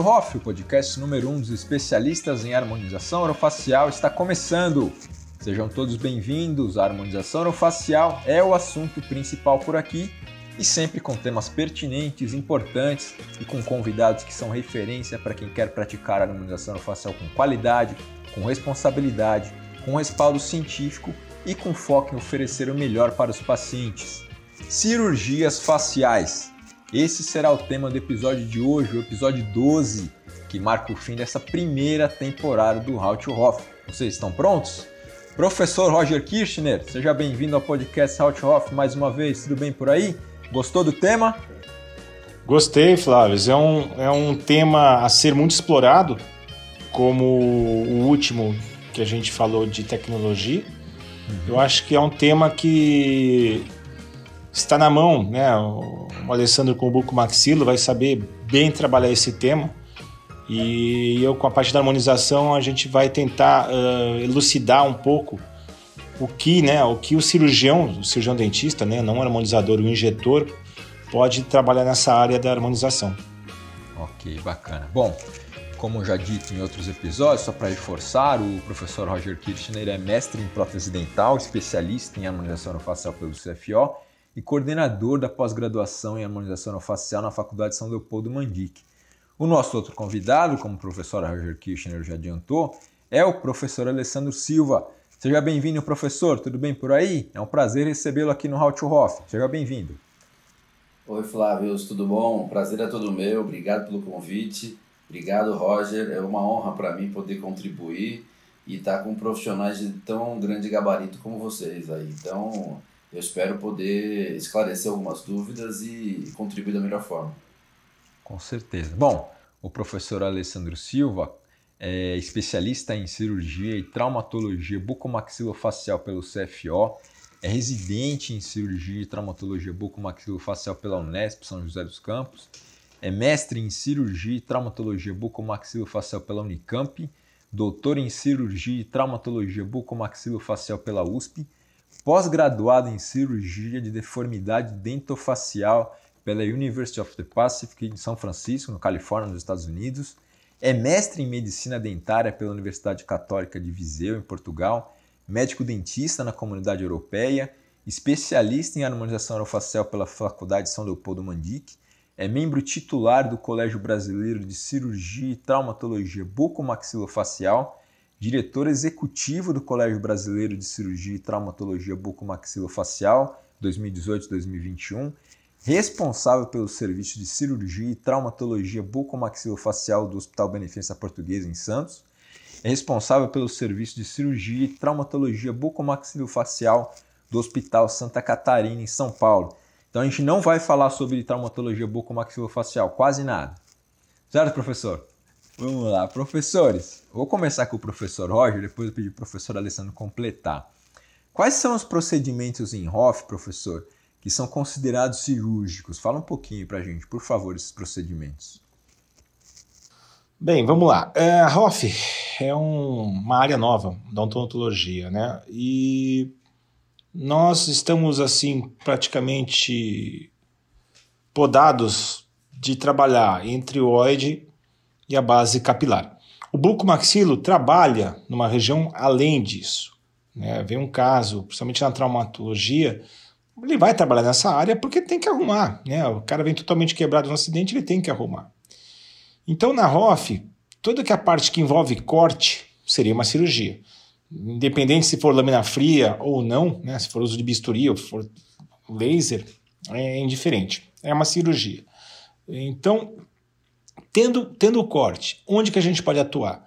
Hoff, o podcast número 1 um dos especialistas em harmonização orofacial, está começando. Sejam todos bem-vindos. A harmonização orofacial é o assunto principal por aqui e sempre com temas pertinentes, importantes e com convidados que são referência para quem quer praticar a harmonização orofacial com qualidade, com responsabilidade, com respaldo científico e com foco em oferecer o melhor para os pacientes. Cirurgias faciais. Esse será o tema do episódio de hoje, o episódio 12, que marca o fim dessa primeira temporada do How to Hoff. Vocês estão prontos? Professor Roger Kirchner, seja bem-vindo ao podcast How to Hoff mais uma vez, tudo bem por aí? Gostou do tema? Gostei, Flávio. É um, é um tema a ser muito explorado, como o último que a gente falou de tecnologia. Uhum. Eu acho que é um tema que está na mão, né? O Alessandro com o Buco Maxilo vai saber bem trabalhar esse tema. E eu, com a parte da harmonização, a gente vai tentar uh, elucidar um pouco o que, né, o que o cirurgião, o cirurgião dentista, né, não o harmonizador, o injetor, pode trabalhar nessa área da harmonização. Ok, bacana. Bom, como já dito em outros episódios, só para reforçar, o professor Roger Kirchner é mestre em prótese dental, especialista em harmonização facial pelo CFO e coordenador da pós-graduação em harmonização facial na Faculdade São Leopoldo Mandique. O nosso outro convidado, como o professor Roger Kirchner já adiantou, é o professor Alessandro Silva. Seja bem-vindo, professor. Tudo bem por aí? É um prazer recebê-lo aqui no How to Hoff. Seja bem-vindo. Oi, Flávio, tudo bom? Prazer é todo meu. Obrigado pelo convite. Obrigado, Roger. É uma honra para mim poder contribuir e estar tá com profissionais de tão grande gabarito como vocês aí. Então, eu espero poder esclarecer algumas dúvidas e contribuir da melhor forma. Com certeza. Bom, o professor Alessandro Silva é especialista em cirurgia e traumatologia bucomaxilofacial pelo CFO, é residente em cirurgia e traumatologia bucomaxilofacial pela Unesp São José dos Campos, é mestre em cirurgia e traumatologia bucomaxilofacial pela Unicamp, doutor em cirurgia e traumatologia bucomaxilofacial pela USP pós-graduado em cirurgia de deformidade dentofacial pela University of the Pacific em São Francisco, no Califórnia, nos Estados Unidos. É mestre em medicina dentária pela Universidade Católica de Viseu, em Portugal. Médico dentista na comunidade europeia. Especialista em harmonização orofacial pela Faculdade São Leopoldo Mandique. É membro titular do Colégio Brasileiro de Cirurgia e Traumatologia Bucomaxilofacial diretor executivo do Colégio Brasileiro de Cirurgia e Traumatologia Bucomaxilofacial 2018-2021, responsável pelo serviço de cirurgia e traumatologia bucomaxilofacial do Hospital Beneficência Portuguesa em Santos, é responsável pelo serviço de cirurgia e traumatologia bucomaxilofacial do Hospital Santa Catarina em São Paulo. Então a gente não vai falar sobre traumatologia bucomaxilofacial, quase nada. Certo, professor? Vamos lá, professores. Vou começar com o professor Roger, depois eu pedir para o professor Alessandro completar. Quais são os procedimentos em HOF, professor, que são considerados cirúrgicos? Fala um pouquinho para a gente, por favor, esses procedimentos. Bem, vamos lá. É, a HOF é um, uma área nova da odontologia, né? E nós estamos, assim, praticamente podados de trabalhar entre o OID e a base capilar. O bucomaxilo trabalha numa região além disso. Né? Vem um caso, principalmente na traumatologia, ele vai trabalhar nessa área porque tem que arrumar. Né? O cara vem totalmente quebrado no acidente, ele tem que arrumar. Então, na ROF, toda que a parte que envolve corte seria uma cirurgia. Independente se for lâmina fria ou não, né? se for uso de bisturi ou for laser, é indiferente. É uma cirurgia. Então, Tendo, tendo o corte, onde que a gente pode atuar?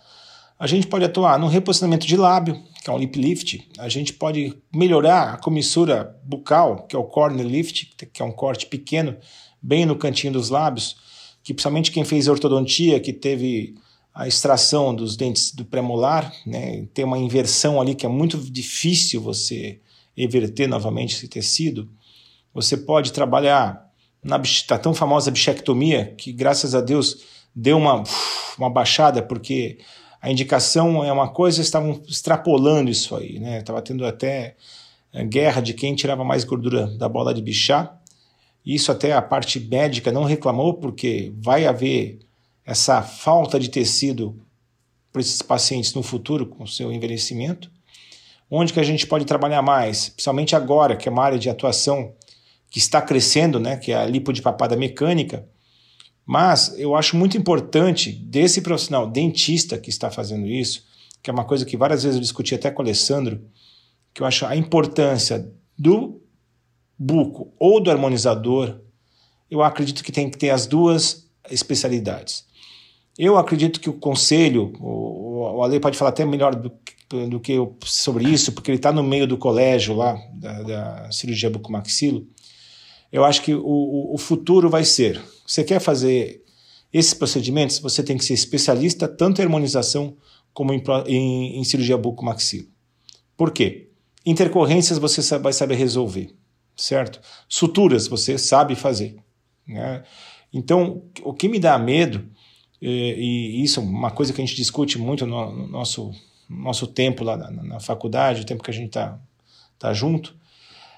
A gente pode atuar no reposicionamento de lábio, que é um lip lift. A gente pode melhorar a comissura bucal, que é o corner lift, que é um corte pequeno, bem no cantinho dos lábios, que principalmente quem fez ortodontia, que teve a extração dos dentes do premolar, né, tem uma inversão ali que é muito difícil você everter novamente esse tecido. Você pode trabalhar na tá tão famosa bichectomia, que graças a Deus deu uma, uma baixada, porque a indicação é uma coisa, estavam extrapolando isso aí, né? Estava tendo até eh, guerra de quem tirava mais gordura da bola de bichar. Isso até a parte médica não reclamou, porque vai haver essa falta de tecido para esses pacientes no futuro com o seu envelhecimento. Onde que a gente pode trabalhar mais? Principalmente agora, que é uma área de atuação que está crescendo, né, que é a papada mecânica. Mas eu acho muito importante desse profissional dentista que está fazendo isso, que é uma coisa que várias vezes eu discuti até com o Alessandro, que eu acho a importância do buco ou do harmonizador, eu acredito que tem que ter as duas especialidades. Eu acredito que o conselho, o, Ale pode falar até melhor do, do que eu sobre isso, porque ele está no meio do colégio lá, da, da cirurgia bucomaxilo. Eu acho que o, o futuro vai ser: você quer fazer esses procedimentos, você tem que ser especialista tanto em harmonização como em, em, em cirurgia bucomaxilo. Por quê? Intercorrências você vai saber resolver, certo? Suturas você sabe fazer. Né? Então, o que me dá medo e, isso é uma coisa que a gente discute muito no, no nosso, nosso tempo lá na, na, faculdade, o tempo que a gente está tá junto,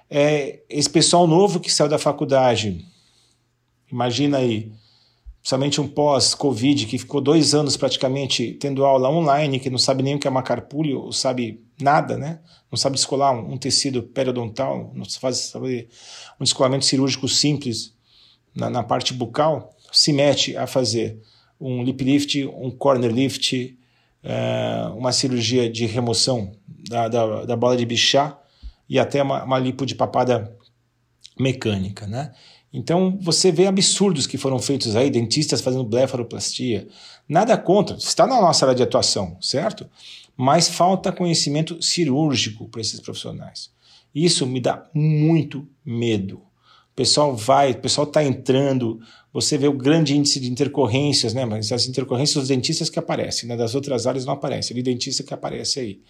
é esse pessoal novo que saiu da faculdade. Imagina aí, principalmente um pós-Covid, que ficou dois anos praticamente tendo aula online, que não sabe nem o que é uma carpulho, ou sabe nada, né? Não sabe descolar um, um tecido periodontal, não faz sabe, um descolamento cirúrgico simples na, na parte bucal, se mete a fazer um lip lift, um corner lift, é, uma cirurgia de remoção da, da, da, bola de bichá e até uma, uma lipo de papada mecânica, né? Então você vê absurdos que foram feitos aí, dentistas fazendo blefaroplastia. Nada contra, está na nossa área de atuação, certo? Mas falta conhecimento cirúrgico para esses profissionais. Isso me dá muito medo pessoal vai, o pessoal está entrando, você vê o grande índice de intercorrências, né? Mas as intercorrências dos dentistas que aparecem, né? Das outras áreas não aparece, o dentista que aparece aí.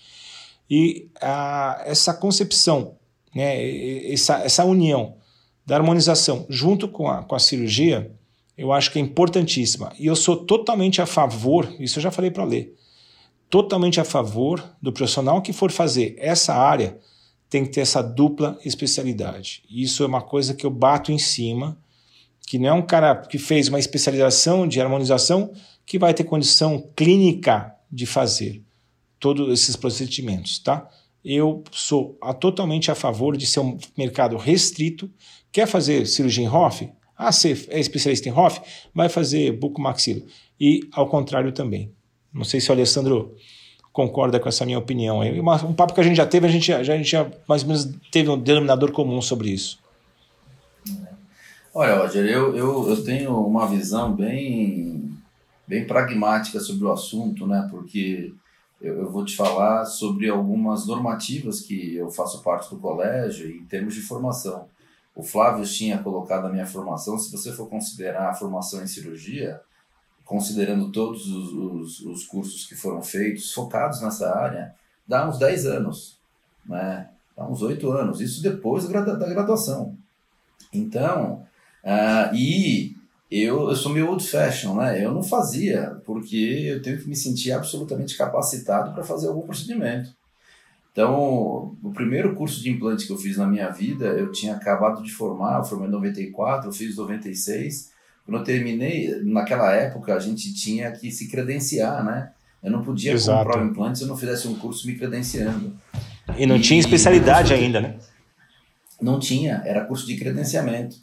E a, essa concepção, né? Essa, essa união da harmonização junto com a, com a cirurgia, eu acho que é importantíssima. E eu sou totalmente a favor, isso eu já falei para ler, totalmente a favor do profissional que for fazer essa área tem que ter essa dupla especialidade. Isso é uma coisa que eu bato em cima, que não é um cara que fez uma especialização de harmonização que vai ter condição clínica de fazer todos esses procedimentos, tá? Eu sou a, totalmente a favor de ser um mercado restrito. Quer fazer cirurgia em Hoff? Ah, você é especialista em Hoff? Vai fazer bucomaxilo. E ao contrário também. Não sei se o Alessandro concorda com essa minha opinião. um papo que a gente já teve, a gente já, a gente já mais ou menos teve um denominador comum sobre isso. Olha, Roger, eu, eu, eu tenho uma visão bem, bem pragmática sobre o assunto, né? Porque eu, eu vou te falar sobre algumas normativas que eu faço parte do colégio em termos de formação. O Flávio tinha colocado a minha formação, se você for considerar a formação em cirurgia, considerando todos os, os, os, cursos que foram feitos, focados nessa área, dá uns 10 anos, né? dá uns 8 anos, isso depois da graduação. Então, uh, e eu, eu sou meio old fashion, né? eu não fazia, porque eu tenho que me sentir absolutamente capacitado para fazer algum procedimento. Então, o primeiro curso de implante que eu fiz na minha vida, eu tinha acabado de formar, eu formei em 94, eu fiz 96, quando eu terminei, naquela época, a gente tinha que se credenciar, né? Eu não podia Exato. comprar o implante se eu não fizesse um curso me credenciando. E não e, tinha especialidade ainda, né? Não tinha, era curso de credenciamento.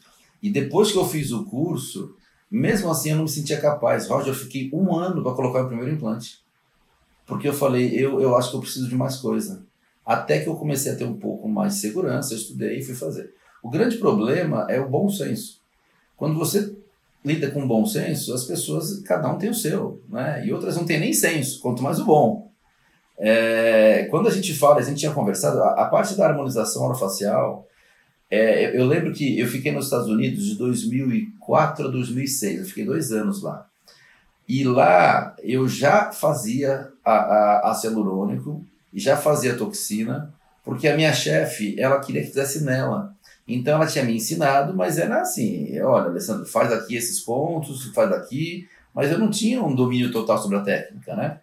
E depois que eu fiz o curso, mesmo assim eu não me sentia capaz. Roger, eu fiquei um ano para colocar o primeiro implante. Porque eu falei, eu, eu acho que eu preciso de mais coisa. Até que eu comecei a ter um pouco mais de segurança, estudei e fui fazer. O grande problema é o bom senso. Quando você lida com bom senso, as pessoas, cada um tem o seu, né? E outras não têm nem senso, quanto mais o bom. É, quando a gente fala, a gente tinha conversado, a, a parte da harmonização orofacial, é, eu lembro que eu fiquei nos Estados Unidos de 2004 a 2006, eu fiquei dois anos lá. E lá eu já fazia ácido hialurônico, já fazia toxina, porque a minha chefe, ela queria que fizesse nela. Então ela tinha me ensinado, mas era assim: olha, Alessandro, faz aqui esses pontos, faz aqui, mas eu não tinha um domínio total sobre a técnica, né?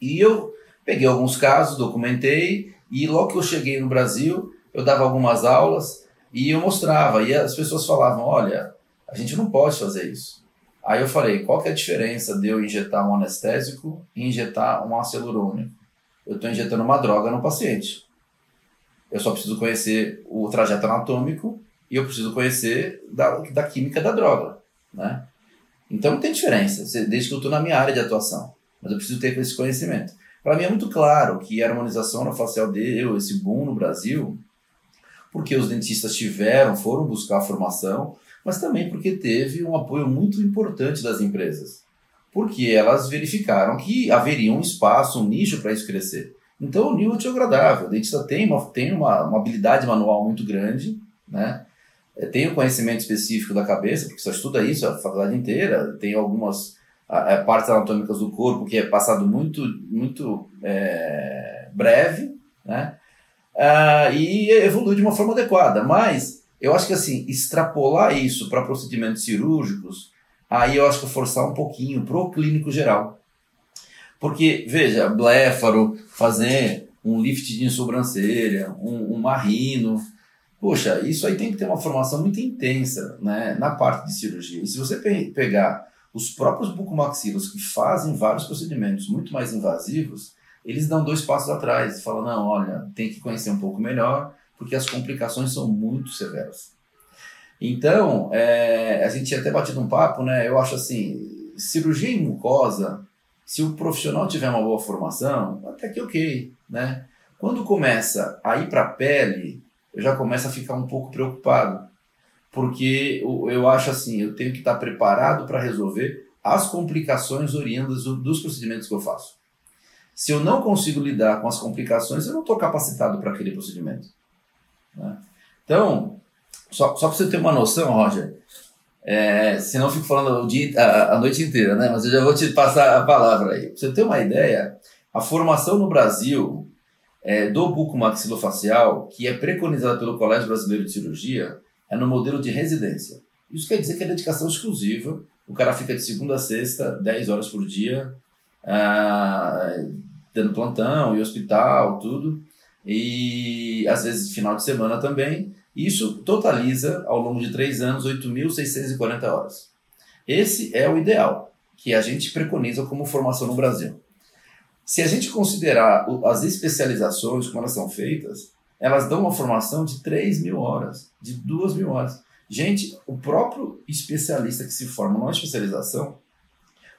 E eu peguei alguns casos, documentei, e logo que eu cheguei no Brasil, eu dava algumas aulas e eu mostrava, e as pessoas falavam: olha, a gente não pode fazer isso. Aí eu falei, qual que é a diferença de eu injetar um anestésico e injetar um ácido hialurônico? Eu estou injetando uma droga no paciente. Eu só preciso conhecer o trajeto anatômico e eu preciso conhecer da, da química da droga, né? Então não tem diferença, desde que eu estou na minha área de atuação. Mas eu preciso ter esse conhecimento. Para mim é muito claro que a harmonização na facial deu esse boom no Brasil, porque os dentistas tiveram, foram buscar a formação, mas também porque teve um apoio muito importante das empresas. Porque elas verificaram que haveria um espaço, um nicho para isso crescer. Então, o nível é agradável. O dentista tem, uma, tem uma, uma habilidade manual muito grande, né? É, tem o um conhecimento específico da cabeça, porque só estuda isso a faculdade inteira. Tem algumas é, partes anatômicas do corpo que é passado muito, muito é, breve, né? Ah, e evolui de uma forma adequada. Mas eu acho que assim, extrapolar isso para procedimentos cirúrgicos, aí eu acho que forçar um pouquinho pro clínico geral. Porque, veja, bléfaro, fazer um lift de sobrancelha, um, um marrino, poxa, isso aí tem que ter uma formação muito intensa né, na parte de cirurgia. E se você pe pegar os próprios bucomaxilos que fazem vários procedimentos muito mais invasivos, eles dão dois passos atrás e falam, não, olha, tem que conhecer um pouco melhor, porque as complicações são muito severas. Então, é, a gente tinha até batido um papo, né? Eu acho assim, cirurgia em mucosa, se o profissional tiver uma boa formação, até que ok, né? Quando começa a ir para a pele, eu já começo a ficar um pouco preocupado, porque eu acho assim, eu tenho que estar preparado para resolver as complicações oriundas dos procedimentos que eu faço. Se eu não consigo lidar com as complicações, eu não estou capacitado para aquele procedimento. Né? Então, só, só para você ter uma noção, Roger, é, senão eu fico falando dia, a, a, noite inteira, né? Mas eu já vou te passar a palavra aí. Para você ter uma ideia, a formação no Brasil é, do bucomaxilofacial, que é preconizada pelo Colégio Brasileiro de Cirurgia, é no modelo de residência. Isso quer dizer que é dedicação exclusiva. O cara fica de segunda a sexta, 10 horas por dia, ah, dando plantão e hospital, tudo e às vezes final de semana também. Isso totaliza, ao longo de três anos, 8.640 horas. Esse é o ideal, que a gente preconiza como formação no Brasil. Se a gente considerar as especializações, como elas são feitas, elas dão uma formação de 3 mil horas, de 2 mil horas. Gente, o próprio especialista que se forma numa especialização,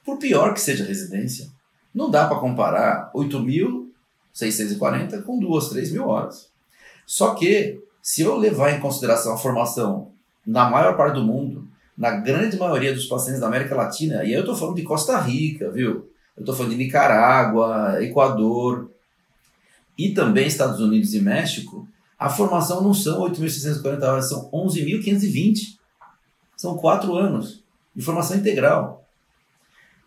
por pior que seja a residência, não dá para comparar 8 mil 640 com duas, três mil horas. Só que, se eu levar em consideração a formação na maior parte do mundo, na grande maioria dos pacientes da América Latina, e aí eu estou falando de Costa Rica, viu? Eu estou falando de Nicarágua, Equador e também Estados Unidos e México, a formação não são 8.640 horas, são 11.520. São quatro anos de formação integral.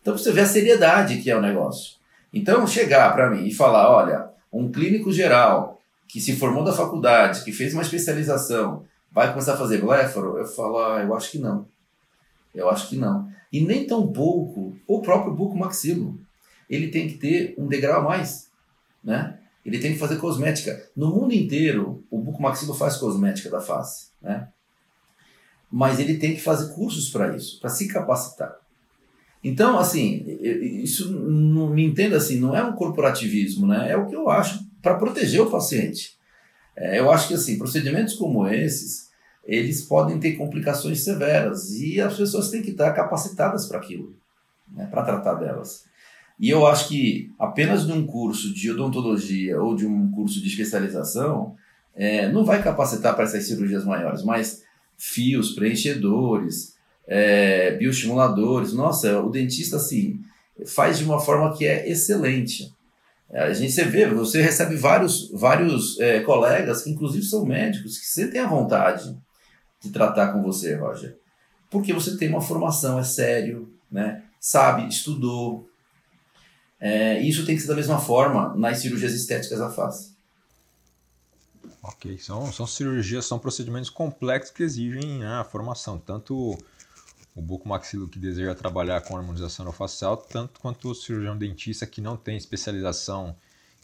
Então você vê a seriedade que é o negócio. Então, chegar para mim e falar: olha, um clínico geral que se formou da faculdade, que fez uma especialização, vai começar a fazer bléfaro? Eu falo: ah, eu acho que não. Eu acho que não. E nem tão pouco o próprio bucomaxilo. Ele tem que ter um degrau a mais, né? Ele tem que fazer cosmética. No mundo inteiro, o bucomaxilo faz cosmética da face, né? Mas ele tem que fazer cursos para isso, para se capacitar. Então, assim, isso me entenda assim, não é um corporativismo, né? É o que eu acho para proteger o paciente. É, eu acho que assim, procedimentos como esses, eles podem ter complicações severas e as pessoas têm que estar capacitadas para aquilo, né? para tratar delas. E eu acho que apenas num curso de odontologia ou de um curso de especialização é, não vai capacitar para essas cirurgias maiores, mas fios, preenchedores, é, bioestimuladores. Nossa, o dentista, assim, faz de uma forma que é excelente. É, a gente você vê, você recebe vários, vários é, colegas que, inclusive, são médicos, que sentem a vontade de tratar com você, Roger. Porque você tem uma formação, é sério, né? sabe, estudou. É, isso tem que ser da mesma forma nas cirurgias estéticas da face. Ok, são, são cirurgias, são procedimentos complexos que exigem né, a formação, tanto o bucomaxilo que deseja trabalhar com harmonização orofacial, tanto quanto o cirurgião dentista que não tem especialização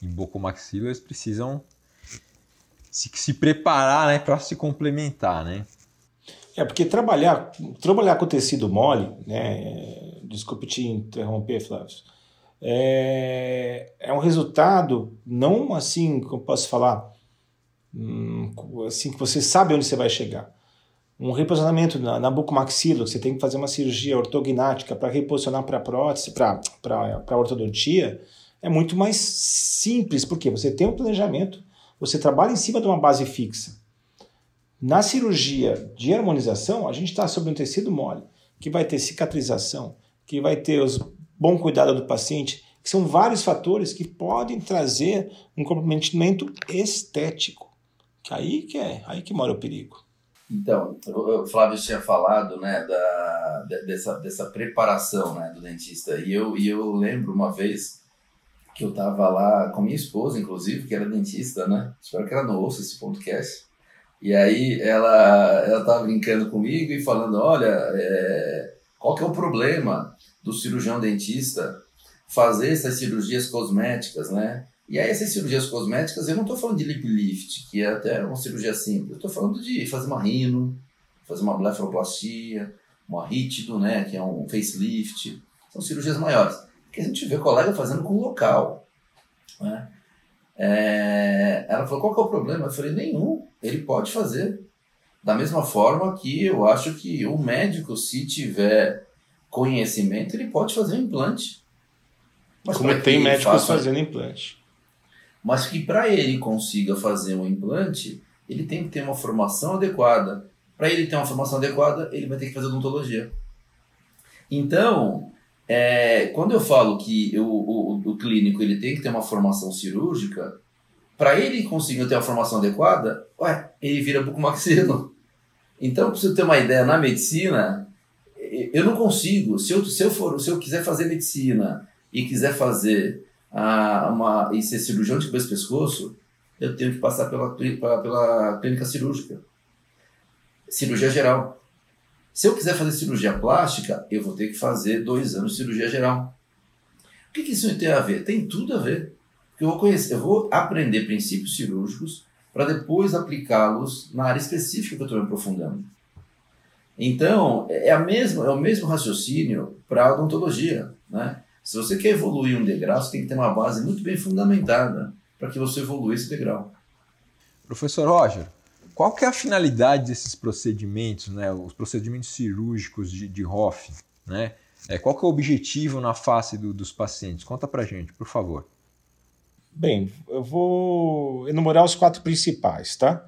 em bucomaxilo, eles precisam se, se preparar né, para se complementar. Né? É, porque trabalhar, trabalhar com tecido mole, né? Desculpe te interromper, Flávio. É, é um resultado não assim, como posso falar, hum, assim que você sabe onde você vai chegar. Um reposicionamento na, na bucomaxilo, você tem que fazer uma cirurgia ortognática para reposicionar para prótese, para ortodontia, é muito mais simples, porque você tem um planejamento, você trabalha em cima de uma base fixa. Na cirurgia de harmonização, a gente está sobre um tecido mole, que vai ter cicatrização, que vai ter os bom cuidado do paciente, que são vários fatores que podem trazer um comprometimento estético. Que aí que é, aí que mora o perigo. Então, o Flávio tinha falado, né, da, dessa, dessa preparação, né, do dentista. E eu, e eu lembro uma vez que eu estava lá com minha esposa, inclusive, que era dentista, né? Espero que ela não ouça esse podcast. E aí ela ela tava brincando comigo e falando, olha, é, qual que é o problema do cirurgião dentista fazer essas cirurgias cosméticas, né? E aí essas cirurgias cosméticas, eu não estou falando de lip lift, que é até uma cirurgia simples. Eu estou falando de fazer uma rino, fazer uma blefaroplastia, uma rítido, né, que é um facelift. São cirurgias maiores. Que a gente vê colega fazendo com local. Né? É, ela falou, qual que é o problema? Eu falei, nenhum. Ele pode fazer. Da mesma forma que eu acho que o médico, se tiver conhecimento, ele pode fazer um implante. Mas Como tem médicos faça... fazendo implante. Mas que para ele consiga fazer um implante, ele tem que ter uma formação adequada. Para ele ter uma formação adequada, ele vai ter que fazer odontologia. Então, é, quando eu falo que o, o, o, clínico ele tem que ter uma formação cirúrgica, para ele conseguir ter uma formação adequada, ué, ele vira bucomaxilo. Então, para você ter uma ideia, na medicina, eu não consigo. Se eu, se eu, for, se eu quiser fazer medicina e quiser fazer ah, uma, e ser cirurgião de cabeça e pescoço, eu tenho que passar pela, pela, pela clínica cirúrgica. Cirurgia geral. Se eu quiser fazer cirurgia plástica, eu vou ter que fazer dois anos de cirurgia geral. O que, que isso tem a ver? Tem tudo a ver. Eu vou conhecer, eu vou aprender princípios cirúrgicos para depois aplicá-los na área específica que eu estou me aprofundando. Então, é, a mesma, é o mesmo raciocínio para a odontologia. Né? Se você quer evoluir um degrau, você tem que ter uma base muito bem fundamentada para que você evolua esse degrau. Professor Roger, qual que é a finalidade desses procedimentos, né, os procedimentos cirúrgicos de, de Hoff? Né? É, qual que é o objetivo na face do, dos pacientes? Conta para gente, por favor. Bem, eu vou enumerar os quatro principais, tá?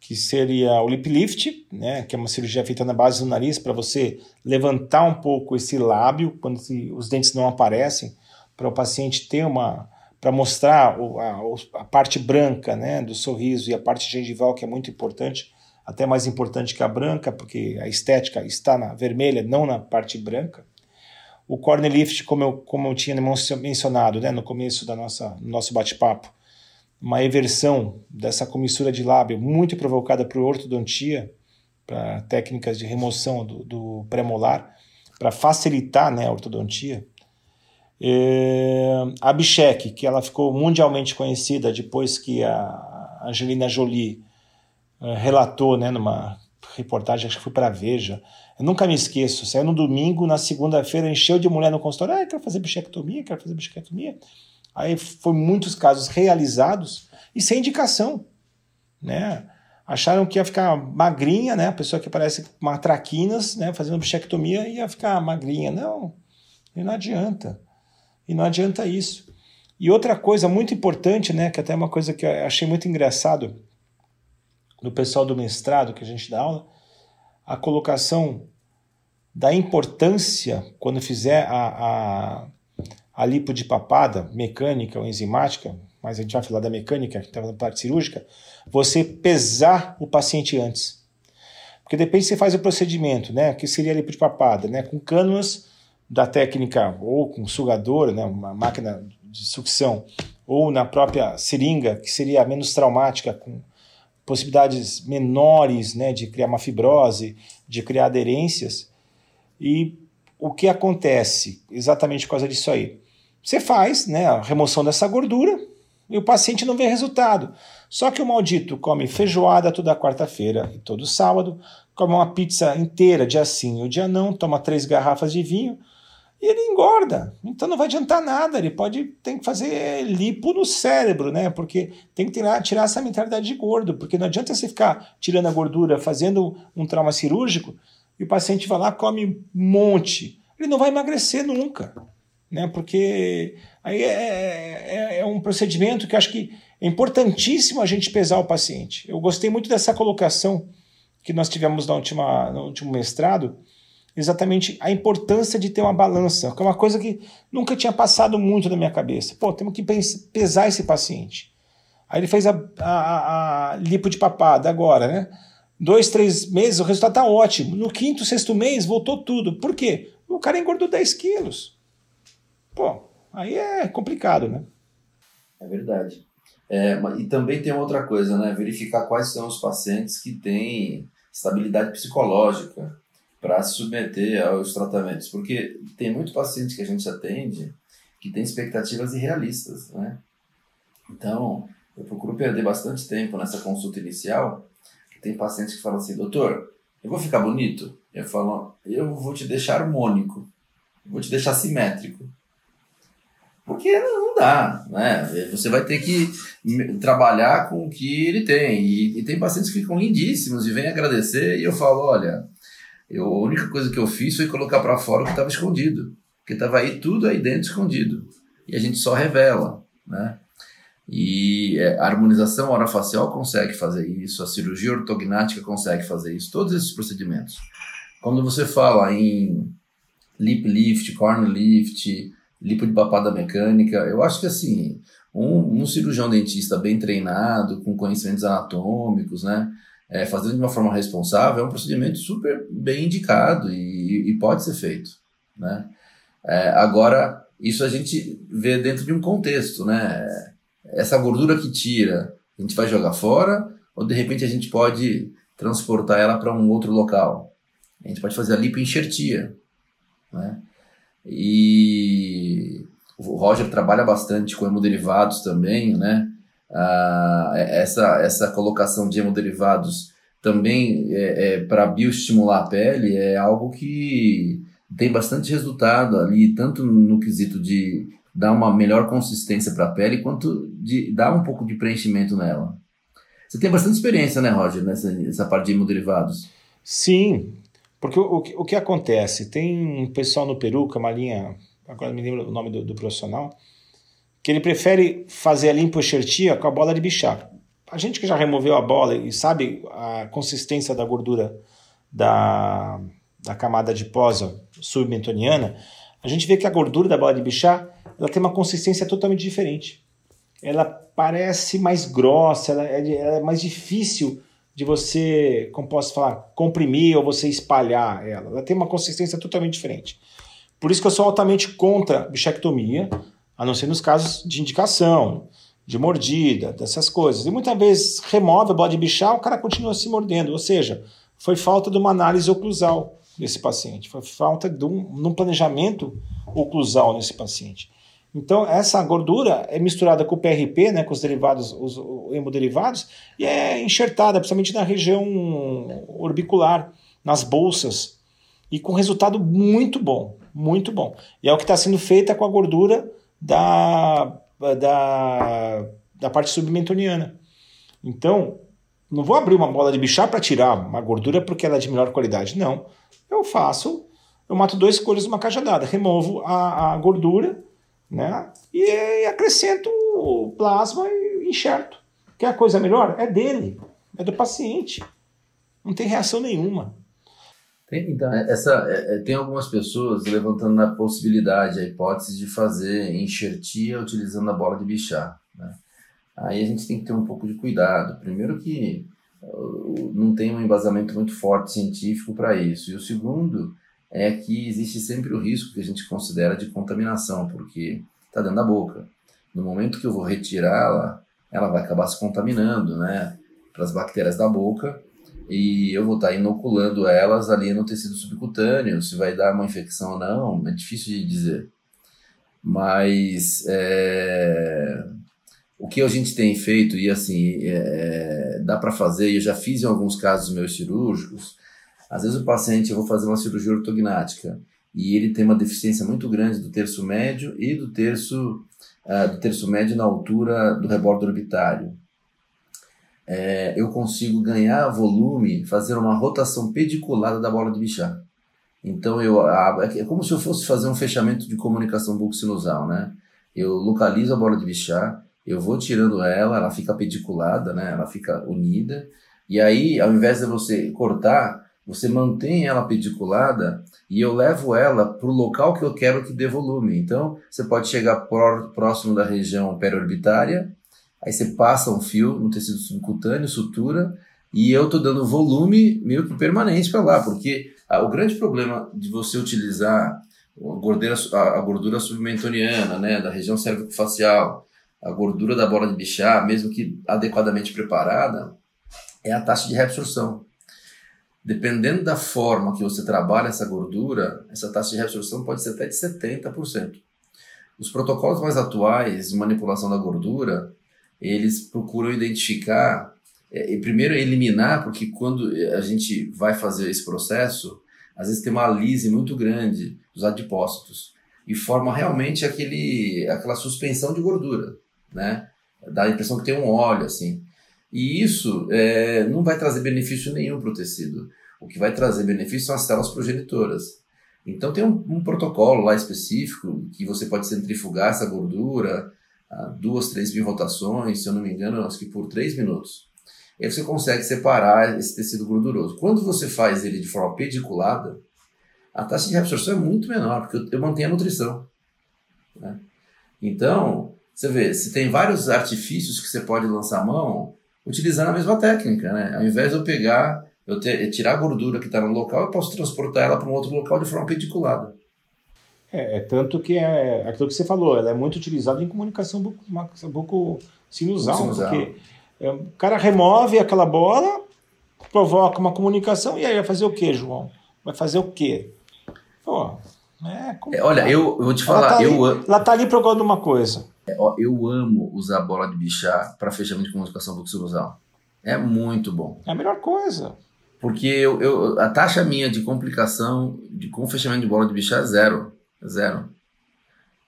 Que seria o lip lift, né, que é uma cirurgia feita na base do nariz para você levantar um pouco esse lábio quando os dentes não aparecem, para o paciente ter uma para mostrar a, a, parte branca né, do sorriso e a parte gengival, que é muito importante, até mais importante que a branca, porque a estética está na vermelha, não na parte branca. O corner lift, como eu, como eu tinha mencionado né, no começo da nossa nosso bate-papo, uma eversão dessa comissura de lábio muito provocada por ortodontia, para técnicas de remoção do, do premolar, para facilitar né, a ortodontia. É, a Bichek, que ela ficou mundialmente conhecida depois que a Angelina Jolie é, relatou né, numa reportagem, acho que foi para a Veja. Eu nunca me esqueço, saiu no domingo, na segunda-feira encheu de mulher no consultório, ah, quero fazer bichectomia, quero fazer bichectomia. Aí foi muitos casos realizados e sem indicação, né? Acharam que ia ficar magrinha, né? A pessoa que parece uma traquinas, né? Fazendo bichectomia ia ficar magrinha. Não, e não adianta. E não adianta isso. E outra coisa muito importante, né, que até é uma coisa que eu achei muito engraçado no pessoal do mestrado que a gente dá aula, a colocação da importância quando fizer a, a, a lipo de papada mecânica ou enzimática, mas a gente vai falar da mecânica, que está na parte cirúrgica, você pesar o paciente antes. Porque depende se você faz o procedimento, né, que seria a lipo de papada, né, com cânulas da técnica ou com sugador, né, uma máquina de sucção, ou na própria seringa, que seria menos traumática, com possibilidades menores né, de criar uma fibrose, de criar aderências. E o que acontece exatamente por causa disso aí? Você faz né, a remoção dessa gordura, E o paciente não vê resultado. Só que o maldito come feijoada toda quarta-feira e todo sábado, come uma pizza inteira dia sim e dia não, toma três garrafas de vinho e ele engorda. Então não vai adiantar nada. Ele pode tem que fazer lipo no cérebro, né? Porque tem que tirar, tirar essa mentalidade de gordo, porque não adianta você ficar tirando a gordura, fazendo um trauma cirúrgico e o paciente vai lá come um monte. Ele não vai emagrecer nunca, né? Porque aí é, é, é um procedimento que acho que é importantíssimo a gente pesar o paciente. Eu gostei muito dessa colocação que nós tivemos na última, no último mestrado exatamente a importância de ter uma balança, que é uma coisa que nunca tinha passado muito na minha cabeça. Pô, temos que pesar esse paciente. Aí ele fez a, a, a lipo de papada agora, né? Dois, três meses, o resultado está ótimo. No quinto, sexto mês, voltou tudo. Por quê? O cara engordou 10 quilos. Pô, aí é complicado, né? É verdade. É, e também tem outra coisa, né? Verificar quais são os pacientes que têm estabilidade psicológica para se submeter aos tratamentos, porque tem muito paciente que a gente atende que tem expectativas irrealistas, né? Então, eu procuro perder bastante tempo nessa consulta inicial, tem pacientes que falam assim, doutor, eu vou ficar bonito? Eu falo, eu vou te deixar harmônico, vou te deixar simétrico. Porque não dá, né? Você vai ter que trabalhar com o que ele tem. E, e tem pacientes que ficam lindíssimos e vêm agradecer e eu falo, olha, eu, a única coisa que eu fiz foi colocar para fora o que estava escondido. Porque estava aí tudo aí dentro escondido. E a gente só revela, né? E é, a harmonização orofacial consegue fazer isso, a cirurgia ortognática consegue fazer isso, todos esses procedimentos. Quando você fala em lip lift, corn lift, lipo de papada mecânica, eu acho que assim, um, um cirurgião dentista bem treinado, com conhecimentos anatômicos, né? é, fazendo de uma forma responsável, é um procedimento super bem indicado e, e pode ser feito. Né? É, agora, isso a gente vê dentro de um contexto. Né? Essa gordura que tira, a gente vai jogar fora ou de repente a gente pode transportar ela para um outro local? A gente pode fazer a lipoenxertia. Né? E o Roger trabalha bastante com hemoderivados também, né? Ah, essa, essa colocação de hemoderivados também é, é para bioestimular a pele é algo que tem bastante resultado ali, tanto no quesito de dar uma melhor consistência para a pele, quanto de dar um pouco de preenchimento nela. Você tem bastante experiência, né, Roger, nessa, nessa parte de hemoderivados? Sim, porque o, o, o que acontece? Tem um pessoal no Peru, que é uma linha, agora me lembro o nome do, do profissional, que ele prefere fazer a limpoenxertia com a bola de bichar. A gente que já removeu a bola e sabe a consistência da gordura da, da camada adiposa submentoniana, a gente vê que a gordura da bola de bichar ela tem uma consistência totalmente diferente. Ela parece mais grossa, ela é, ela é mais difícil de você, como posso falar, comprimir ou você espalhar ela. Ela tem uma consistência totalmente diferente. Por isso que eu sou altamente contra bichectomia a não ser nos casos de indicação, de mordida, dessas coisas. E muitas vezes remove a bola de bichar, o cara continua se mordendo. Ou seja, foi falta de uma análise oclusal nesse paciente, foi falta de um, de um planejamento oclusal nesse paciente. Então, essa gordura é misturada com o PRP, né, com os derivados, os, os hemoderivados, e é enxertada, principalmente na região orbicular, nas bolsas, e com resultado muito bom, muito bom. E é o que está sendo feito com a gordura da, da, da parte submentoniana. Então, não vou abrir uma bola de bichar para tirar uma gordura porque ela é de melhor qualidade. Não. Eu faço, eu mato dois coelhos numa cajadada, removo a, a gordura né, e, e acrescento plasma e enxerto. Quer a coisa melhor? É dele, é do paciente. Não tem reação nenhuma. Tem, então, é, essa, é, é, tem algumas pessoas levantando a possibilidade, a hipótese de fazer enxertia utilizando a bola de bichar. Né? Aí a gente tem que ter um pouco de cuidado. Primeiro que uh, não tem um embasamento muito forte científico para isso. E o segundo é que existe sempre o risco que a gente considera de contaminação, porque está dentro da boca. No momento que eu vou retirá-la, ela vai acabar se contaminando, né? Para as bactérias da boca e eu vou estar inoculando elas ali no tecido subcutâneo. Se vai dar uma infecção ou não, é difícil de dizer. Mas é, o que a gente tem feito, e assim, é, dá para fazer, e eu já fiz em alguns casos meus cirúrgicos, às vezes o paciente, eu vou fazer uma cirurgia ortognática, e ele tem uma deficiência muito grande do terço médio e do terço, uh, do terço médio na altura do rebordo orbitário. É, eu consigo ganhar volume, fazer uma rotação pediculada da bola de bichar. Então eu é como se eu fosse fazer um fechamento de comunicação bucosinusal, né? Eu localizo a bola de bichar, eu vou tirando ela, ela fica pediculada, né? Ela fica unida. E aí, ao invés de você cortar, você mantém ela pediculada e eu levo ela para o local que eu quero que dê volume. Então, você pode chegar próximo da região periorbitária, aí você passa um fio no tecido subcutâneo, sutura, e eu estou dando volume meio que permanente para lá, porque o grande problema de você utilizar a gordura, a gordura submentoniana, né, da região cérvico-facial, a gordura da bola de bichar, mesmo que adequadamente preparada, é a taxa de reabsorção. Dependendo da forma que você trabalha essa gordura, essa taxa de reabsorção pode ser até de 70%. Os protocolos mais atuais de manipulação da gordura, eles procuram identificar, é, primeiro eliminar, porque quando a gente vai fazer esse processo, às vezes tem uma lise muito grande dos adipócitos e forma realmente aquele, aquela suspensão de gordura né? Dá a impressão que tem um óleo, assim. E isso é, não vai trazer benefício nenhum para o tecido. O que vai trazer benefício são as células progenitoras. Então tem um, um, protocolo lá específico que você pode centrifugar essa gordura a duas, três mil rotações, se eu não me engano, acho que por três minutos. E aí você consegue separar esse tecido gorduroso. Quando você faz ele de forma pediculada, a taxa de reabsorção é muito menor, porque eu, mantenho a nutrição. Né? Então, você vê, se tem vários artifícios que você pode lançar a mão utilizando a mesma técnica, né? Ao invés de eu pegar, eu ter, tirar a gordura que está no local, eu posso transportar ela para um outro local de forma pediculada. É, é, tanto que é, é aquilo que você falou, ela é muito utilizada em comunicação buco-sinusal, porque é, o cara remove aquela bola, provoca uma comunicação, e aí vai fazer o que, João? Vai fazer o quê? Pô, é, é Olha, eu, eu vou te falar, ela tá eu... Ali, ela está ali procurando uma coisa. É, eu amo usar bola de bichar para fechamento de comunicação bucosinusal. É muito bom. É a melhor coisa. Porque eu, eu, a taxa minha de complicação de, com fechamento de bola de bichar é zero. Zero.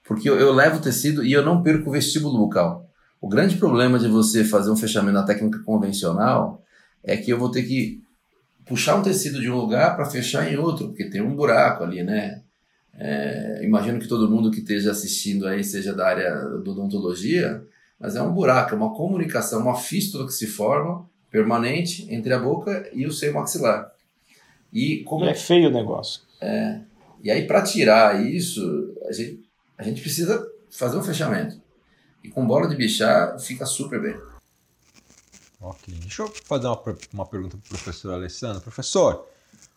Porque eu, eu levo o tecido e eu não perco o vestíbulo bucal. O grande problema de você fazer um fechamento na técnica convencional é que eu vou ter que puxar um tecido de um lugar para fechar em outro, porque tem um buraco ali, né? É, imagino que todo mundo que esteja assistindo aí seja da área da odontologia, mas é um buraco, é uma comunicação, uma fístula que se forma permanente entre a boca e o seio maxilar. E como é feio o negócio. É. E aí para tirar isso, a gente, a gente precisa fazer um fechamento. E com bola de bichar fica super bem. Ok. Deixa eu fazer uma, uma pergunta para o professor Alessandro. Professor,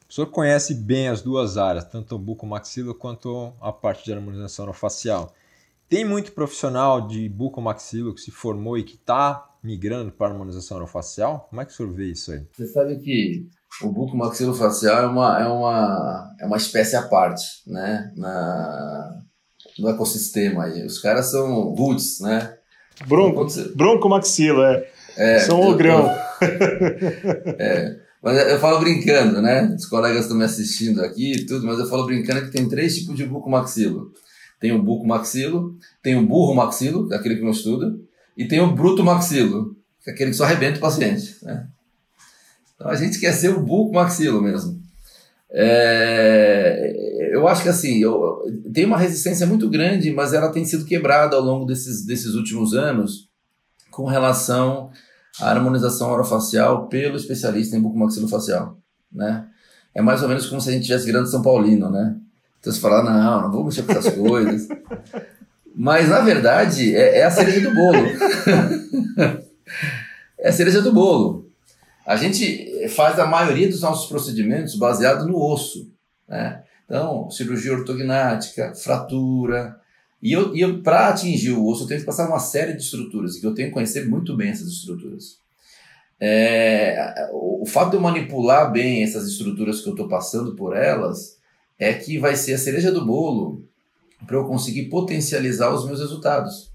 o senhor conhece bem as duas áreas, tanto o bucomaxilo quanto a parte de harmonização orofacial. Tem muito profissional de bucomaxilo que se formou e que está migrando para a harmonização orofacial? Como é que o senhor vê isso aí? Você sabe que o bucomaxilofacial é uma, é uma, é uma espécie à parte, né? Na, no ecossistema aí. Os caras são roots, né? Bronco, broncomaxilo, é. é. São o grão. é. Mas eu falo brincando, né? Os colegas estão me assistindo aqui e tudo, mas eu falo brincando que tem três tipos de buco maxilo. Tem o buco maxilo, tem o burro maxilo, é aquele que não estuda, e tem o bruto maxilo, que é aquele que só arrebenta o paciente. Né? Então a gente quer ser o buco maxilo mesmo. É, eu acho que assim, eu, tem uma resistência muito grande, mas ela tem sido quebrada ao longo desses, desses últimos anos com relação a harmonização orofacial pelo especialista em bucomaxilofacial, né? É mais ou menos como se a gente estivesse virando São Paulino, né? Então você fala, não, não vou mexer com essas coisas. Mas, na verdade, é, é a cereja do bolo. é a cereja do bolo. A gente faz a maioria dos nossos procedimentos baseado no osso, né? Então, cirurgia ortognática, fratura, e eu, eu para atingir o osso, eu tenho que passar uma série de estruturas, que eu tenho que conhecer muito bem essas estruturas. É, o, o fato de eu manipular bem essas estruturas que eu estou passando por elas é que vai ser a cereja do bolo para eu conseguir potencializar os meus resultados.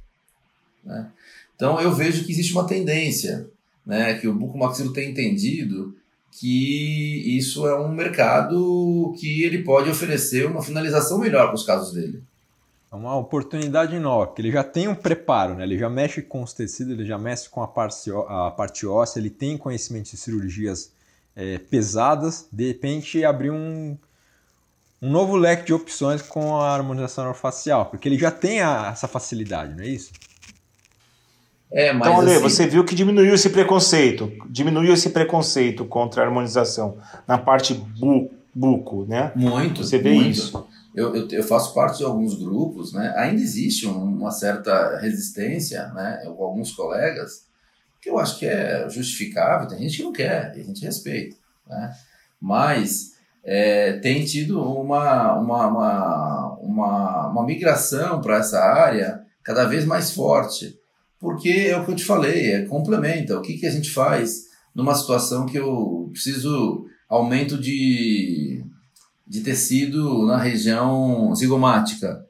Né? Então eu vejo que existe uma tendência, né, que o bucomaxilo tem entendido que isso é um mercado que ele pode oferecer uma finalização melhor para os casos dele. É uma oportunidade nova, porque ele já tem um preparo, né? ele já mexe com os tecidos, ele já mexe com a parte, a parte óssea, ele tem conhecimento de cirurgias é, pesadas, de repente abrir um, um novo leque de opções com a harmonização facial, porque ele já tem a, essa facilidade, não é isso? É, mas então, Ale, assim... você viu que diminuiu esse preconceito, diminuiu esse preconceito contra a harmonização na parte bu buco, né? Muito. Você vê muito. isso? Eu, eu, eu, faço parte de alguns grupos, né? Ainda existe uma certa resistência, né? Com alguns colegas, que eu acho que é justificável. Tem gente que não quer, e a gente respeita, né? Mas é, tem tido uma, uma, uma, uma, uma migração para essa área cada vez mais forte porque é o que eu te falei, é complementa. O que, que a gente faz numa situação que eu preciso aumento de, de tecido na região zigomática?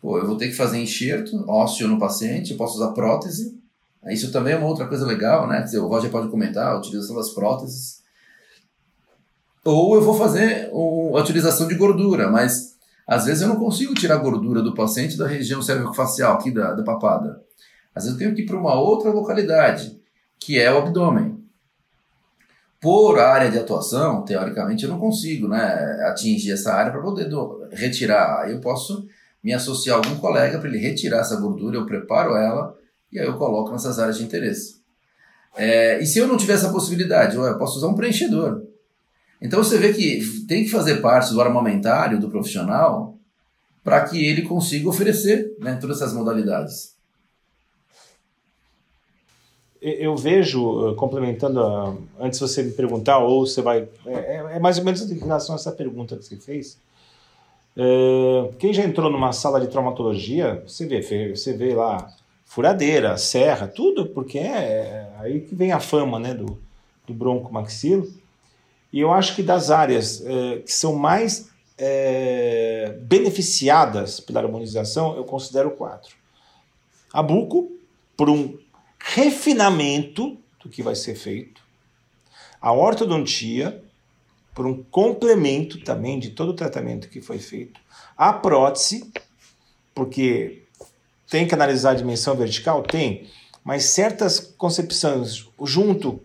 Pô, eu vou ter que fazer enxerto ósseo no paciente, eu posso usar prótese. Isso também é uma outra coisa legal, né? Dizer, o Roger pode comentar a utilização das próteses. Ou eu vou fazer a utilização de gordura, mas às vezes eu não consigo tirar a gordura do paciente da região cervicofacial, aqui da, da papada. Às vezes eu tenho que ir para uma outra localidade, que é o abdômen. Por área de atuação, teoricamente, eu não consigo né, atingir essa área para poder do, retirar. Eu posso me associar a algum colega para ele retirar essa gordura, eu preparo ela e aí eu coloco nessas áreas de interesse. É, e se eu não tiver essa possibilidade, eu posso usar um preenchedor. Então você vê que tem que fazer parte do armamentário do profissional para que ele consiga oferecer né, todas essas modalidades eu vejo, eh, complementando, a, antes você me perguntar, ou você vai. É, é, é, mais ou menos em relação a essa pergunta que você fez. É, quem já entrou numa sala de traumatologia, você vê, você vê lá furadeira, serra, tudo, porque é, é aí que vem a fama né, do, do bronco maxilo. E eu acho que das áreas é, que são mais beneficiadas pela harmonização, eu considero quatro. A buco, por um refinamento do que vai ser feito, a ortodontia, por um complemento também de todo o tratamento que foi feito, a prótese, porque tem que analisar a dimensão vertical? Tem, mas certas concepções junto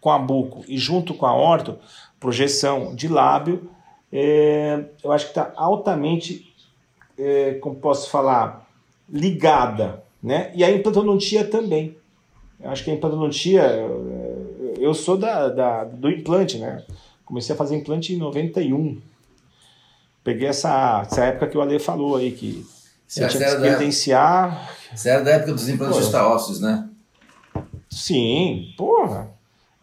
com a buco e junto com a orto, projeção de lábio, é, eu acho que está altamente, é, como posso falar, ligada. Né? E a implantodontia também. Acho que a implantodontia, eu sou da, da, do implante, né? Comecei a fazer implante em 91. Peguei essa, essa época que o Ale falou aí, que você tinha que se credenciar. Você era da época dos implantes ósseos, né? Sim, porra.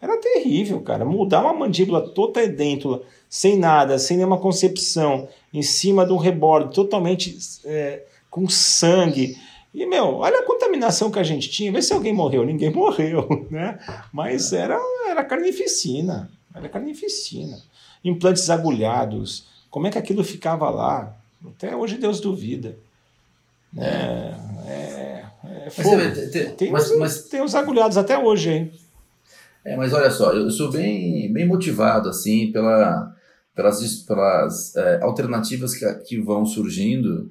Era terrível, cara. Mudar uma mandíbula toda dentro, sem nada, sem nenhuma concepção, em cima de um reborde totalmente é, com sangue e, meu, olha a contaminação que a gente tinha. Vê se alguém morreu. Ninguém morreu, né? Mas era, era carnificina. Era carnificina. Implantes agulhados. Como é que aquilo ficava lá? Até hoje Deus duvida. É, é, é fogo. Mas, tem, tem, mas, os, mas, tem os agulhados até hoje, hein? É, mas olha só, eu sou bem, bem motivado, assim, pela, pelas, pelas é, alternativas que, que vão surgindo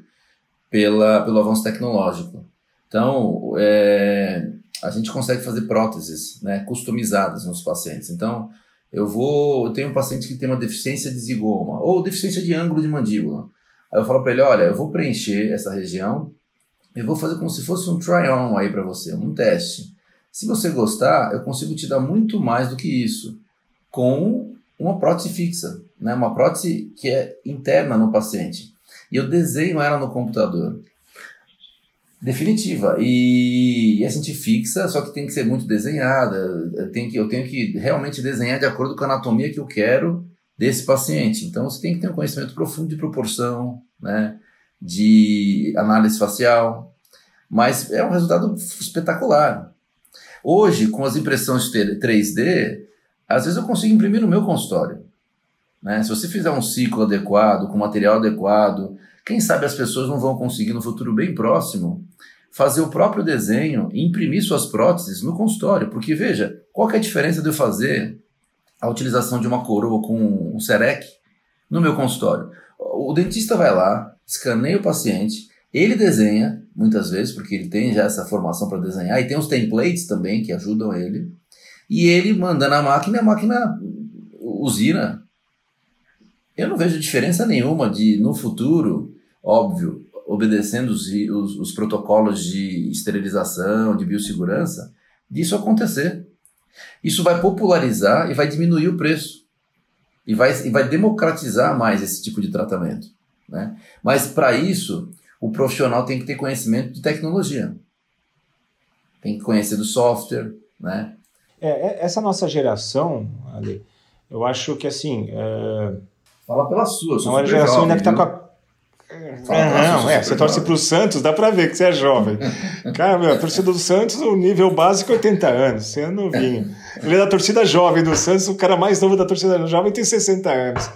pela, pelo avanço tecnológico. Então, é, a gente consegue fazer próteses né, customizadas nos pacientes. Então, eu vou, eu tenho um paciente que tem uma deficiência de zigoma ou deficiência de ângulo de mandíbula. Aí eu falo para ele, olha, eu vou preencher essa região, eu vou fazer como se fosse um try-on aí para você, um teste. Se você gostar, eu consigo te dar muito mais do que isso com uma prótese fixa, né? uma prótese que é interna no paciente e eu desenho ela no computador. Definitiva. E, e a gente fixa, só que tem que ser muito desenhada. Tenho que, eu tenho que realmente desenhar de acordo com a anatomia que eu quero desse paciente. Então você tem que ter um conhecimento profundo de proporção, né? de análise facial. Mas é um resultado espetacular. Hoje, com as impressões 3D, às vezes eu consigo imprimir no meu consultório. Né? Se você fizer um ciclo adequado, com material adequado, quem sabe as pessoas não vão conseguir no futuro bem próximo fazer o próprio desenho e imprimir suas próteses no consultório. Porque, veja, qual é a diferença de eu fazer a utilização de uma coroa com um serec no meu consultório? O dentista vai lá, escaneia o paciente, ele desenha, muitas vezes, porque ele tem já essa formação para desenhar, e tem os templates também que ajudam ele, e ele manda na máquina, a máquina usina. Eu não vejo diferença nenhuma de, no futuro, óbvio, obedecendo os, os, os protocolos de esterilização, de biossegurança, disso acontecer. Isso vai popularizar e vai diminuir o preço. E vai, e vai democratizar mais esse tipo de tratamento. Né? Mas para isso, o profissional tem que ter conhecimento de tecnologia. Tem que conhecer do software. Né? É, é essa nossa geração, Ali, eu acho que assim. É... Fala pela sua, é uma geração ainda que está com a não, é, você torce para o Santos, dá para ver que você é jovem. Cara, meu, a torcida do Santos, o nível básico é 80 anos, você é novinho. Ele é da torcida jovem do Santos, o cara mais novo da torcida jovem tem 60 anos.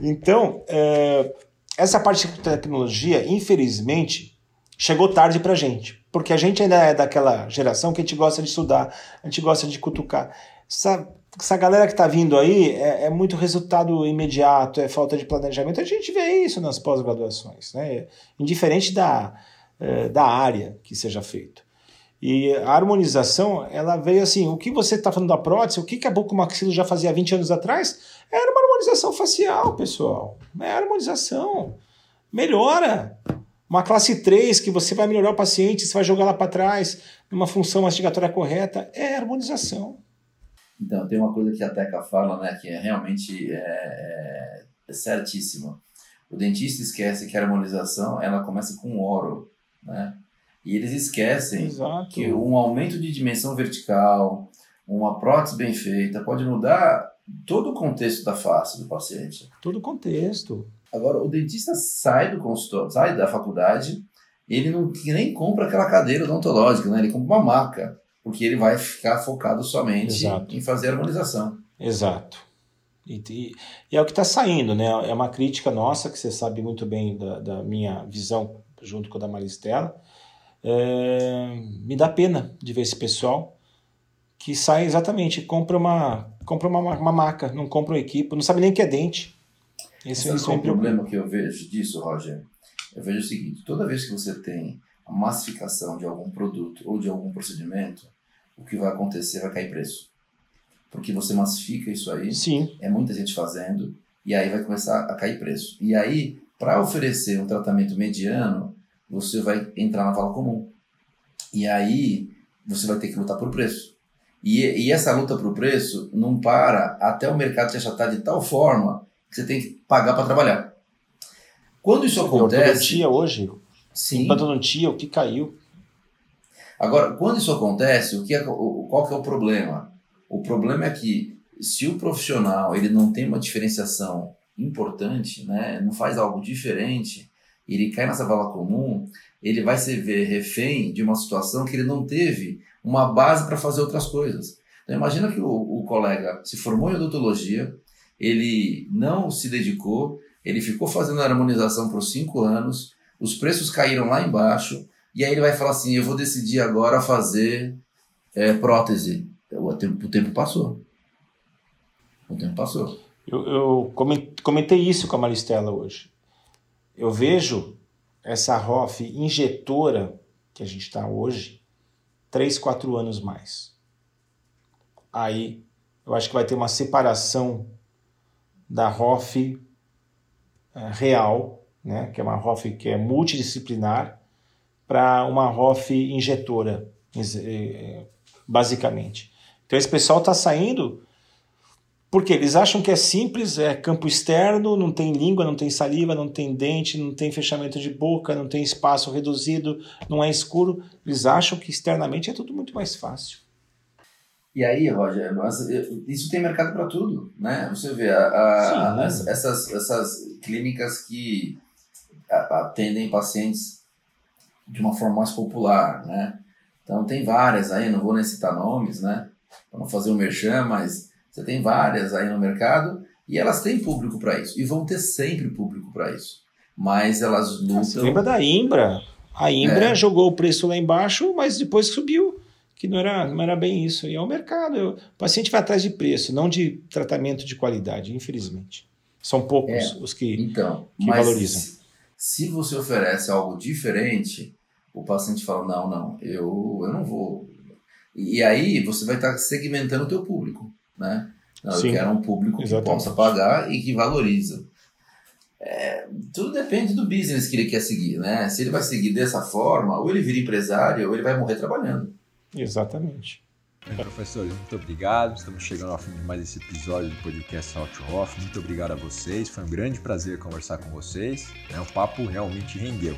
Então, é, essa parte de tecnologia, infelizmente, chegou tarde para gente. Porque a gente ainda é daquela geração que a gente gosta de estudar, a gente gosta de cutucar. Sabe? Essa galera que está vindo aí é, é, muito resultado imediato, é falta de planejamento. A gente vê isso nas pós-graduações, né? indiferente da, é, da área que seja feito. E a harmonização, ela veio assim, o que você está falando da prótese, o que, que a bucomaxilo já fazia 20 anos atrás, era uma harmonização facial, pessoal. É harmonização. Melhora. Uma classe 3, que você vai melhorar o paciente, você vai jogar lá para trás, numa função mastigatória correta, é harmonização. Então, tem uma coisa que a Teca fala, né, que é realmente é, é, é certíssima. O dentista esquece que a harmonização ela começa com oro, né? E eles esquecem Exato. que um aumento de dimensão vertical, uma prótese bem feita, pode mudar todo o contexto da face do paciente. Todo o contexto. Agora, o dentista sai do consultório, sai da faculdade, ele não nem compra aquela cadeira odontológica, né? Ele compra uma maca porque ele vai ficar focado somente Exato. em fazer harmonização. Exato. E, e, e é o que está saindo, né? É uma crítica nossa, que você sabe muito bem da, da minha visão junto com a da Maristela. É, me dá pena de ver esse pessoal que sai exatamente, compra uma, compra uma, uma maca, não compra um equipe, não sabe nem que é dente. Esse, Esse é o problema que eu vejo disso, Roger. Eu vejo o seguinte: toda vez que você tem a massificação de algum produto ou de algum procedimento, o que vai acontecer vai cair preço. Porque você massifica isso aí, Sim. é muita gente fazendo, e aí vai começar a cair preço. E aí, para oferecer um tratamento mediano, você vai entrar na vala comum. E aí, você vai ter que lutar por preço. E, e essa luta por preço não para até o mercado te achatar de tal forma que você tem que pagar para trabalhar. Quando isso acontece. Eu hoje. Sim. Endodontia, o que caiu. Agora, quando isso acontece, o que é, qual que é o problema? O problema é que se o profissional ele não tem uma diferenciação importante, né, não faz algo diferente, ele cai nessa vala comum, ele vai se ver refém de uma situação que ele não teve uma base para fazer outras coisas. Então imagina que o, o colega se formou em odontologia, ele não se dedicou, ele ficou fazendo a harmonização por cinco anos, os preços caíram lá embaixo, e aí ele vai falar assim: eu vou decidir agora fazer é, prótese. O tempo, o tempo passou. O tempo passou. Eu, eu comentei isso com a Maristela hoje. Eu vejo essa ROF injetora que a gente está hoje, 3, 4 anos mais. Aí eu acho que vai ter uma separação da ROF é, real, né, que é uma ROF que é multidisciplinar, para uma ROF injetora, eh, basicamente. Então esse pessoal está saindo porque eles acham que é simples, é campo externo, não tem língua, não tem saliva, não tem dente, não tem fechamento de boca, não tem espaço reduzido, não é escuro. Eles acham que externamente é tudo muito mais fácil. E aí, Roger, isso tem mercado para tudo, né? Você vê a, a, a, essas, essas clínicas que atendem pacientes de uma forma mais popular, né? Então tem várias aí, não vou nem citar nomes, né? Para não fazer o um merchan, mas você tem várias aí no mercado e elas têm público para isso e vão ter sempre público para isso. Mas elas lutam. Lembra da Imbra? A Imbra é. jogou o preço lá embaixo, mas depois subiu, que não era, não era bem isso. E é o mercado. o paciente vai atrás de preço, não de tratamento de qualidade, infelizmente. São poucos é. os que, então, que valorizam. Se, você oferece algo diferente, o paciente fala, não, não, eu, eu não vou. E, aí você vai estar segmentando o teu público, né? Não, Sim, eu quero um público que exatamente. possa pagar e que valoriza. É, tudo depende do business que ele quer seguir, né? Se ele vai seguir dessa forma, ou ele vira empresário, ou ele vai morrer trabalhando. Exatamente. Bem, professores, muito obrigado. Estamos chegando ao fim de mais esse episódio do podcast Out Off. Muito obrigado a vocês. Foi um grande prazer conversar com vocês. Né? O papo realmente rendeu.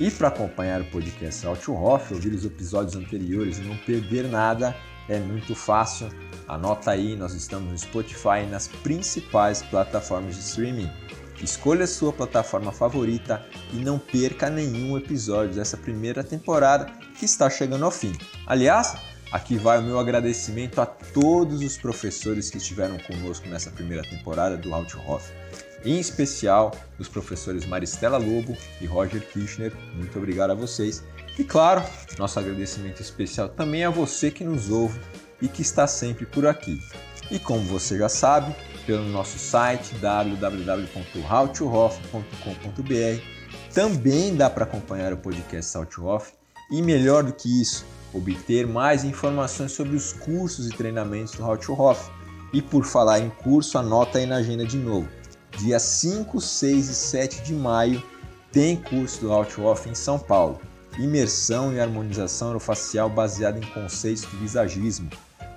E para acompanhar o podcast Out Off, ouvir os episódios anteriores e não perder nada, é muito fácil. Anota aí, nós estamos no Spotify e nas principais plataformas de streaming. Escolha a sua plataforma favorita e não perca nenhum episódio dessa primeira temporada que está chegando ao fim. Aliás, aqui vai o meu agradecimento a todos os professores que estiveram conosco nessa primeira temporada do Hoff. Em especial os professores Maristela Lobo e Roger Kirchner. Muito obrigado a vocês. E claro, nosso agradecimento especial também a você que nos ouve e que está sempre por aqui. E como você já sabe, pelo nosso site www.howtohoff.com.br. Também dá para acompanhar o podcast Salthoff e melhor do que isso, obter mais informações sobre os cursos e treinamentos do Howtohoff. E por falar em curso, anota aí na agenda de novo. Dia 5, 6 e 7 de maio tem curso do Howtohoff em São Paulo. Imersão e harmonização orofacial baseada em conceitos do visagismo.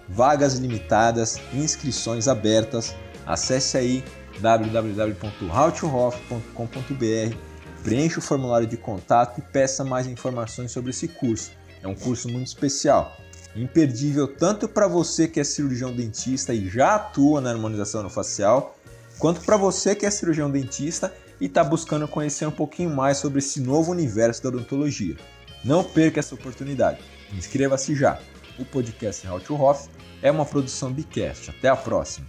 Vagas limitadas, inscrições abertas Acesse aí www.howtohoff.com.br, preencha o formulário de contato e peça mais informações sobre esse curso. É um curso muito especial, imperdível tanto para você que é cirurgião dentista e já atua na harmonização facial, quanto para você que é cirurgião dentista e está buscando conhecer um pouquinho mais sobre esse novo universo da odontologia. Não perca essa oportunidade. Inscreva-se já. O podcast How to Hoff é uma produção Bicast. Até a próxima.